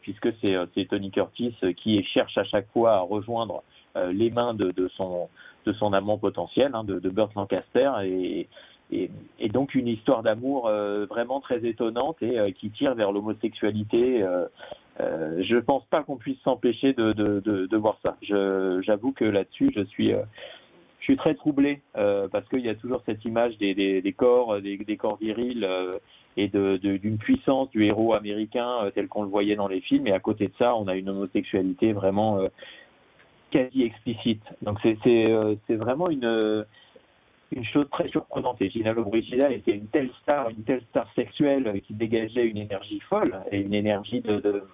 puisque c'est Tony Curtis qui cherche à chaque fois à rejoindre les mains de, son de son amant potentiel, hein, de, Burt Lancaster, et, et, donc une histoire d'amour euh, vraiment très étonnante et euh, qui tire vers l'homosexualité. Euh, euh, je pense pas qu'on puisse s'empêcher de, de, de, voir ça. J'avoue que là-dessus, je suis euh, je suis très troublé euh, parce qu'il y a toujours cette image des, des, corps, des, des corps virils euh, et d'une puissance du héros américain euh, tel qu'on le voyait dans les films. Et à côté de ça, on a une homosexualité vraiment euh, quasi explicite. Donc c'est euh, vraiment une chose très surprenante. Et Gina Lollobrigida était une telle star, une telle star sexuelle qui dégageait une énergie folle et une énergie de,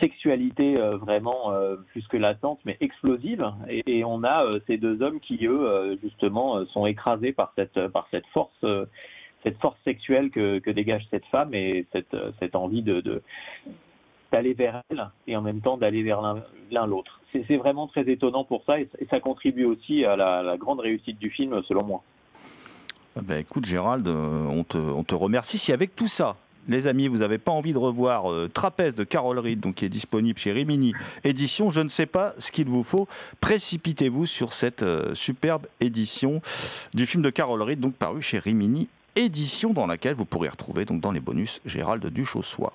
sexualité vraiment plus que latente, mais explosive. Et, on a euh, ces deux hommes qui, eux, euh, justement, sont écrasés par cette force. Cette force sexuelle que, dégage cette femme et cette, euh, envie d'aller vers elle et en même temps d'aller vers l'un, l'autre. C'est, vraiment très étonnant pour ça et, ça contribue aussi à la, grande réussite du film selon moi. Ah ben, écoute Gérald, euh, on te, on te remercie. Si avec tout ça, les amis, vous n'avez pas envie de revoir euh, Trapèze de Carol Reed, donc qui est disponible chez Rimini Édition, je ne sais pas ce qu'il vous faut. Précipitez-vous sur cette euh, superbe édition du film de Carol Reed, donc paru chez Rimini Édition, dans laquelle vous pourrez retrouver donc dans les bonus Gérald Duchossois.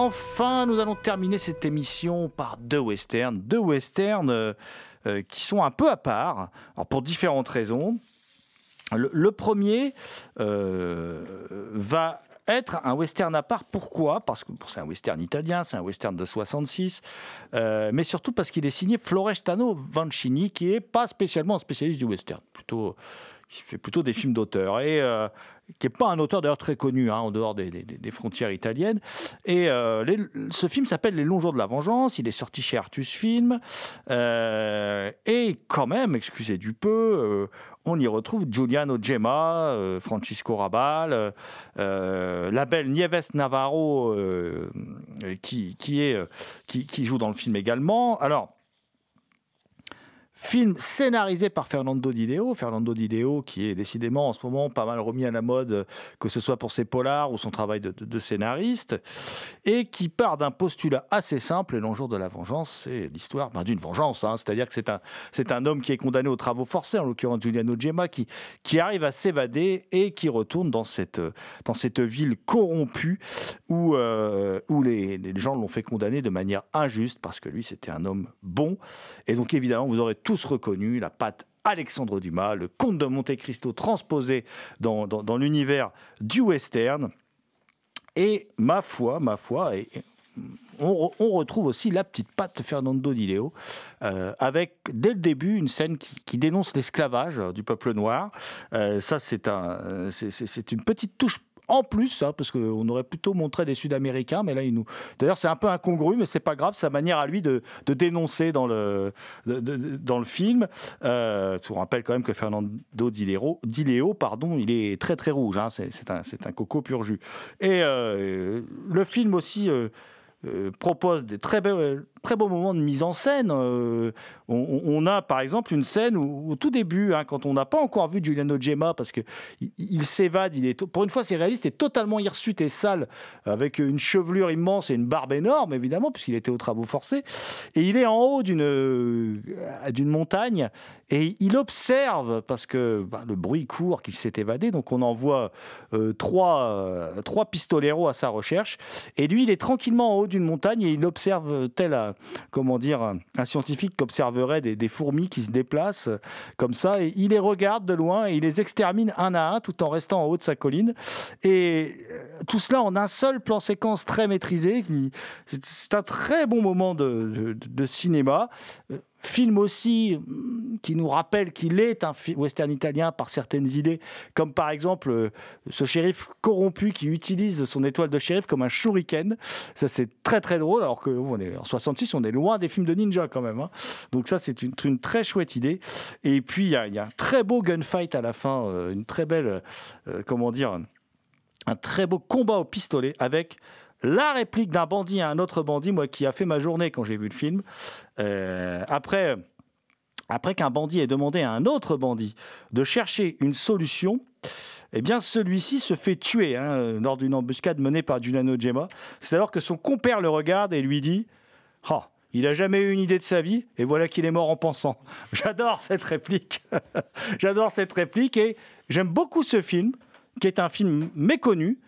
Enfin, nous allons terminer cette émission par deux westerns. Deux westerns euh, euh, qui sont un peu à part, pour différentes raisons. Le, premier euh, va être un western à part. Pourquoi? Parce que c'est un western italien, c'est un western de 66, euh, mais surtout parce qu'il est signé Florestano Vancini, qui est pas spécialement un spécialiste du western, plutôt qui fait plutôt des films d'auteur et qui n'est pas un auteur d'ailleurs très connu hein, en dehors des, frontières italiennes. Et euh, ce film s'appelle Les Longs Jours de la Vengeance. Il est sorti chez Artus Film. Euh, et quand même, excusez du peu, euh, on y retrouve Giuliano Gemma, Francisco Rabal, la belle Nieves Navarro qui, qui, qui joue dans le film également. Alors, Film scénarisé par Fernando Di Leo. Fernando Di Leo, qui est décidément en ce moment pas mal remis à la mode, que ce soit pour ses polars ou son travail de, scénariste, et qui part d'un postulat assez simple. Et de la vengeance, c'est l'histoire ben, d'une vengeance. hein. C'est-à-dire que c'est un, c'est un homme qui est condamné aux travaux forcés, en l'occurrence Giuliano Gemma, qui, qui arrive à s'évader et qui retourne dans cette, dans cette ville corrompue où, euh, où les, les gens l'ont fait condamner de manière injuste parce que lui, c'était un homme bon. Et donc, évidemment, vous aurez tous reconnu la patte Alexandre Dumas, le comte de Monte Cristo transposé dans, dans- l'univers du western. Et ma foi, ma foi, et on, re- on retrouve aussi la petite patte Fernando Di Leo, euh, avec dès le début une scène qui, qui dénonce l'esclavage euh, du peuple noir. Euh, ça, c'est un, c'est une petite touche en plus, hein, parce qu'on aurait plutôt montré des Sud-Américains, mais là, il nous. D'ailleurs, c'est un peu incongru, mais c'est pas grave, sa manière à lui de, dénoncer dans le, dans le film. Euh, on rappelle quand même que Fernando Di Leo, Di Leo, pardon, il est très très rouge, hein, c'est un, coco pur jus. Et euh, le film aussi. euh, euh, propose des très, be- très beaux moments de mise en scène. Euh, on, a par exemple une scène où, au tout début, hein, quand on n'a pas encore vu Giuliano Gemma, parce que il, s'évade, il est pour une fois c'est réaliste, est totalement hirsute et sale, avec une chevelure immense et une barbe énorme évidemment, puisqu'il était aux travaux forcés, et il est en haut d'une euh, montagne et il observe parce que bah, le bruit court qu'il s'est évadé, donc on envoie euh, trois trois pistoleros à sa recherche, et lui il est tranquillement en haut d'une montagne et il observe tel un, comment dire un, scientifique qui observerait des, fourmis qui se déplacent euh, comme ça. Et il les regarde de loin et il les extermine un à un tout en restant en haut de sa colline. Et euh, tout cela en un seul plan séquence très maîtrisé c'est- un très bon moment de cinéma. Euh, Film aussi hum, qui nous rappelle qu'il est un western italien par certaines idées, comme par exemple euh, ce shérif corrompu qui utilise son étoile de shérif comme un shuriken. Ça, c'est très très drôle, alors que on est en 66, on est loin des films de ninja quand même. hein. Donc, ça, c'est une, très chouette idée. Et puis, il y, a- il y a un très beau gunfight à la fin, euh, une très belle, euh, comment dire, un très beau combat au pistolet avec la réplique d'un bandit à un autre bandit, moi qui a fait ma journée quand j'ai vu le film. Euh, après, après qu'un bandit ait demandé à un autre bandit de chercher une solution, eh bien celui-ci se fait tuer hein, lors d'une embuscade menée par Junano Gemma. C'est alors que son compère le regarde et lui dit Ah, il a jamais eu une idée de sa vie et voilà qu'il est mort en pensant. J'adore cette réplique. J'adore cette réplique et j'aime beaucoup ce film qui est un film méconnu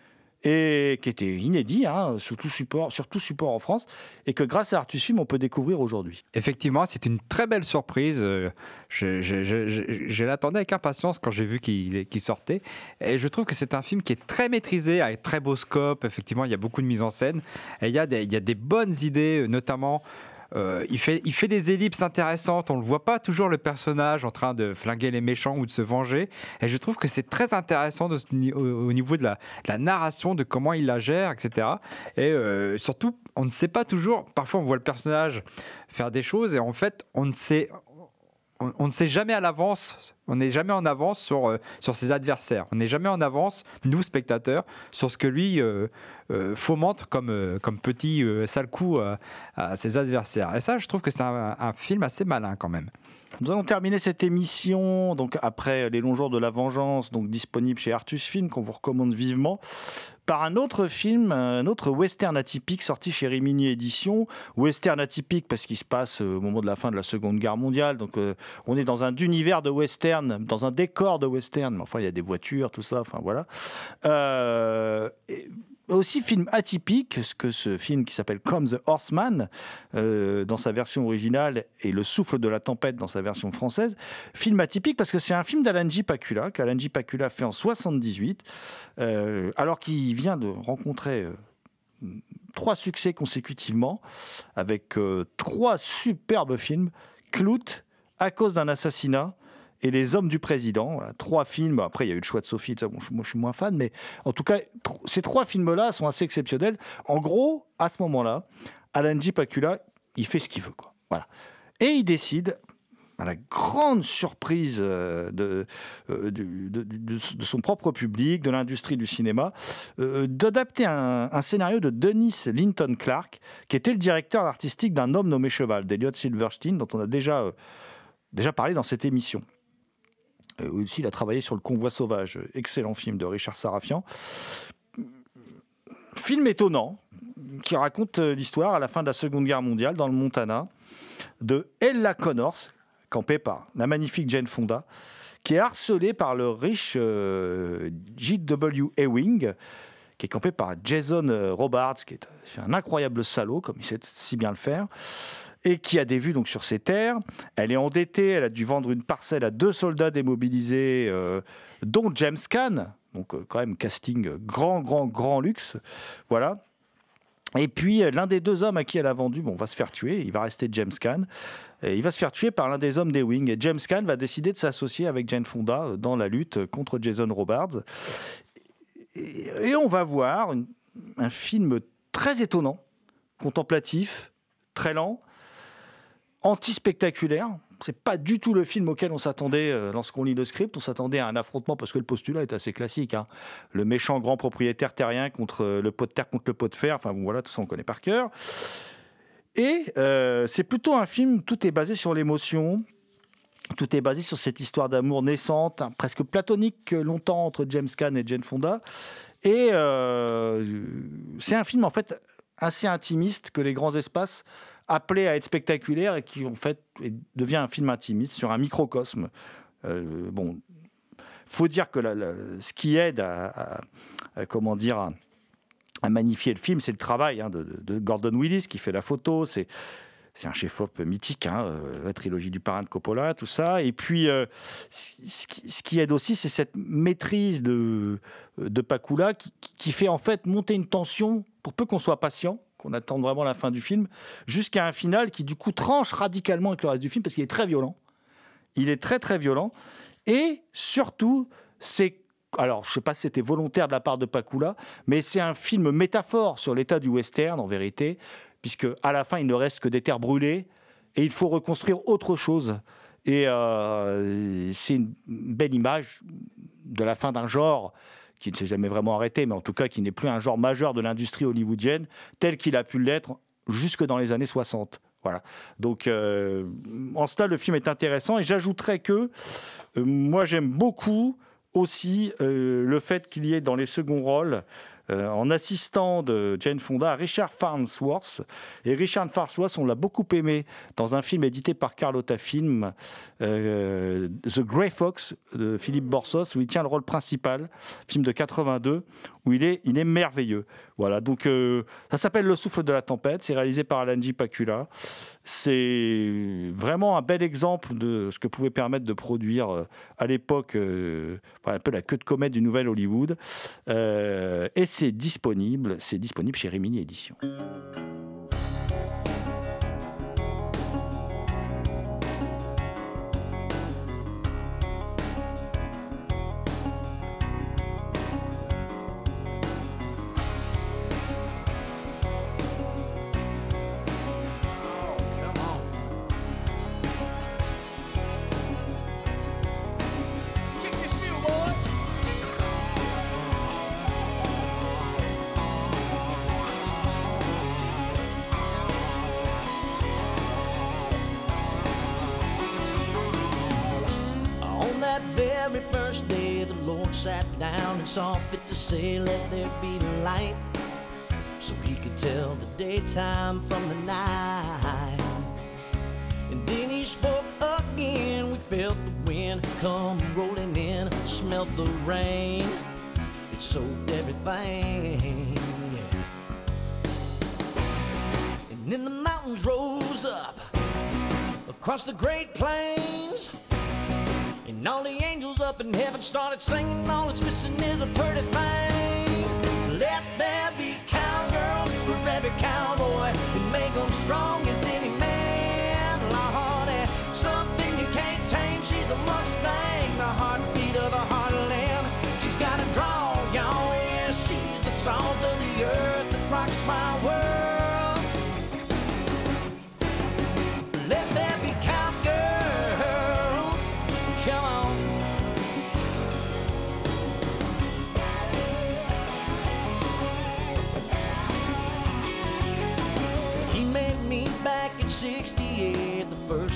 et qui était inédit hein, sur, tout support, sur tout support en France et que grâce à Artus Film on peut découvrir aujourd'hui. Effectivement, c'est une très belle surprise. Euh, Je, l'attendais avec impatience quand j'ai vu qu'il sortait. Et je trouve que c'est un film qui est très maîtrisé, avec très beau scope. Effectivement, il y a beaucoup de mise en scène. Et il y a des, il y a des bonnes idées, notamment. Euh, il, fait, il fait des ellipses intéressantes. On ne voit pas toujours le personnage en train de flinguer les méchants ou de se venger. Et je trouve que c'est très intéressant au, au niveau de la, de la narration, de comment il la gère, etc. Et euh, surtout, on ne sait pas toujours. Parfois, on voit le personnage faire des choses et en fait, on ne sait, on, ne sait jamais à l'avance, on n'est jamais en avance sur, euh, sur ses adversaires. On n'est jamais en avance, nous spectateurs, sur ce que lui euh, euh, fomente comme, comme petit sale coup à ses adversaires. Et ça, je trouve que c'est un film assez malin quand même. Nous allons terminer cette émission donc après les longs jours de la vengeance, donc disponible chez Artus Film qu'on vous recommande vivement, par un autre film, un autre western atypique sorti chez Rimini Éditions. Western atypique parce qu'il se passe euh, au moment de la fin de la Seconde Guerre mondiale, donc euh, on est dans un univers de western, dans un décor de western. Mais enfin, il y a des voitures, tout ça. Enfin voilà. Euh, aussi film atypique, ce que ce film qui s'appelle Come the Horseman euh, dans sa version originale et Le souffle de la tempête dans sa version française. Film atypique parce que c'est un film d'Alan J. Pakula qu'Alan J. Pakula fait en 78 euh, alors qu'il vient de rencontrer euh, trois succès consécutivement avec trois superbes films Clout, à cause d'un assassinat et Les Hommes du Président. Trois films. Après, il y a eu le choix de Sophie. moi, je suis moins fan, mais en tout cas, ces trois films-là sont assez exceptionnels. En gros, à ce moment-là, Alan J. Pakula, il fait ce qu'il veut. Quoi. Voilà. Et il décide, à la grande surprise euh, de, euh, de, son propre public, de l'industrie du cinéma, euh, d'adapter un, scénario de Dennis Linton Clark, qui était le directeur artistique d'un homme nommé Cheval, d'Eliot Silverstein, dont on a déjà, déjà parlé dans cette émission. Euh, aussi, il a travaillé sur Le Convoi sauvage, excellent film de Richard Sarafian. Film étonnant qui raconte euh, l'histoire à la fin de la Seconde Guerre mondiale dans le Montana de Ella Connors, campée par la magnifique Jane Fonda, qui est harcelée par le riche euh, J.W. Ewing, qui est campé par Jason euh, Robards, qui est un incroyable salaud, comme il sait si bien le faire, et qui a des vues donc sur ses terres. Elle est endettée, elle a dû vendre une parcelle à deux soldats démobilisés, euh, dont James Caan, donc euh, quand même casting grand, grand, grand luxe. Voilà. Et puis, euh, l'un des deux hommes à qui elle a vendu, bon, va se faire tuer. Il va rester James Caan. Il va se faire tuer par l'un des hommes des Wings. Et James Caan va décider de s'associer avec Jane Fonda dans la lutte contre Jason Robards. Et, on va voir un film très étonnant, contemplatif, très lent, anti-spectaculaire. C'est pas du tout le film auquel on s'attendait euh, lorsqu'on lit le script. On s'attendait à un affrontement parce que le postulat est assez classique. hein. Le méchant grand propriétaire terrien contre euh, le pot de terre contre le pot de fer. Enfin bon, voilà, tout ça on connaît par cœur. Et euh, c'est plutôt un film, tout est basé sur l'émotion. Tout est basé sur cette histoire d'amour naissante, hein, presque platonique longtemps entre James Caan et Jane Fonda. Et c'est un film en fait assez intimiste que les grands espaces appelaient à être spectaculaire et qui en fait devient un film intimiste sur un microcosme. Euh, bon, faut dire que la- ce qui aide à, à- comment dire à, magnifier le film, c'est le travail hein, de, Gordon Willis qui fait la photo. C'est c'est un chef-op mythique, hein, euh, la trilogie du parrain de Coppola, tout ça. Et puis, euh, ce qui- aide aussi, c'est cette maîtrise de, de Pakula qui- qui fait en fait monter une tension, pour peu qu'on soit patient, qu'on attende vraiment la fin du film, jusqu'à un final qui du coup tranche radicalement avec le reste du film parce qu'il est très violent. Il est très très violent. Et surtout, c'est alors, je ne sais pas si c'était volontaire de la part de Pakula, mais c'est un film métaphore sur l'état du western, en vérité, puisque à la fin, il ne reste que des terres brûlées et il faut reconstruire autre chose. Et euh, c'est une belle image de la fin d'un genre qui ne s'est jamais vraiment arrêté, mais en tout cas qui n'est plus un genre majeur de l'industrie hollywoodienne tel qu'il a pu l'être jusque dans les années 60. Voilà. Donc, euh, en cela, le film est intéressant. Et j'ajouterais que euh, moi, j'aime beaucoup aussi euh, le fait qu'il y ait dans les seconds rôles en assistant de Jane Fonda, Richard Farnsworth. Et Richard Farnsworth, on l'a beaucoup aimé dans un film édité par Carlotta Film, euh, The Grey Fox de Philippe Borsos, où il tient le rôle principal, film de 82, où il est, il est merveilleux. Voilà, donc euh, ça s'appelle Le souffle de la tempête, c'est réalisé par Alan J. Pakula. C'est vraiment un bel exemple de ce que pouvait permettre de produire euh, à l'époque euh, un peu la queue de comète du nouvel Hollywood. Et c'est disponible, c'est disponible chez Rimini Éditions. Say, Let there be light, so he could tell the daytime from the night. And then he spoke again. We felt the wind come rolling in, smelt the rain. It soaked everything. And then the mountains rose up across the great plains. And all the angels up in heaven started singing. All it's missing is a pretty thing. Let there be cowgirls for every cowboy and make them strong as any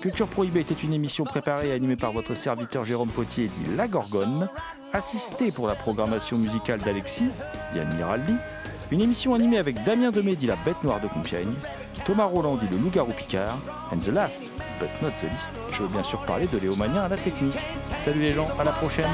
Culture Prohibée était une émission préparée et animée par votre serviteur Jérôme Potier dit La Gorgone, assisté pour la programmation musicale d'Alexis, Yann Miraldi, une émission animée avec Damien Demé dit La Bête Noire de Compiègne, Thomas Roland dit Le Loup-Garou Picard, and the last, but not the least, je veux bien sûr parler de Léo Mania à la technique. Salut les gens, à la prochaine.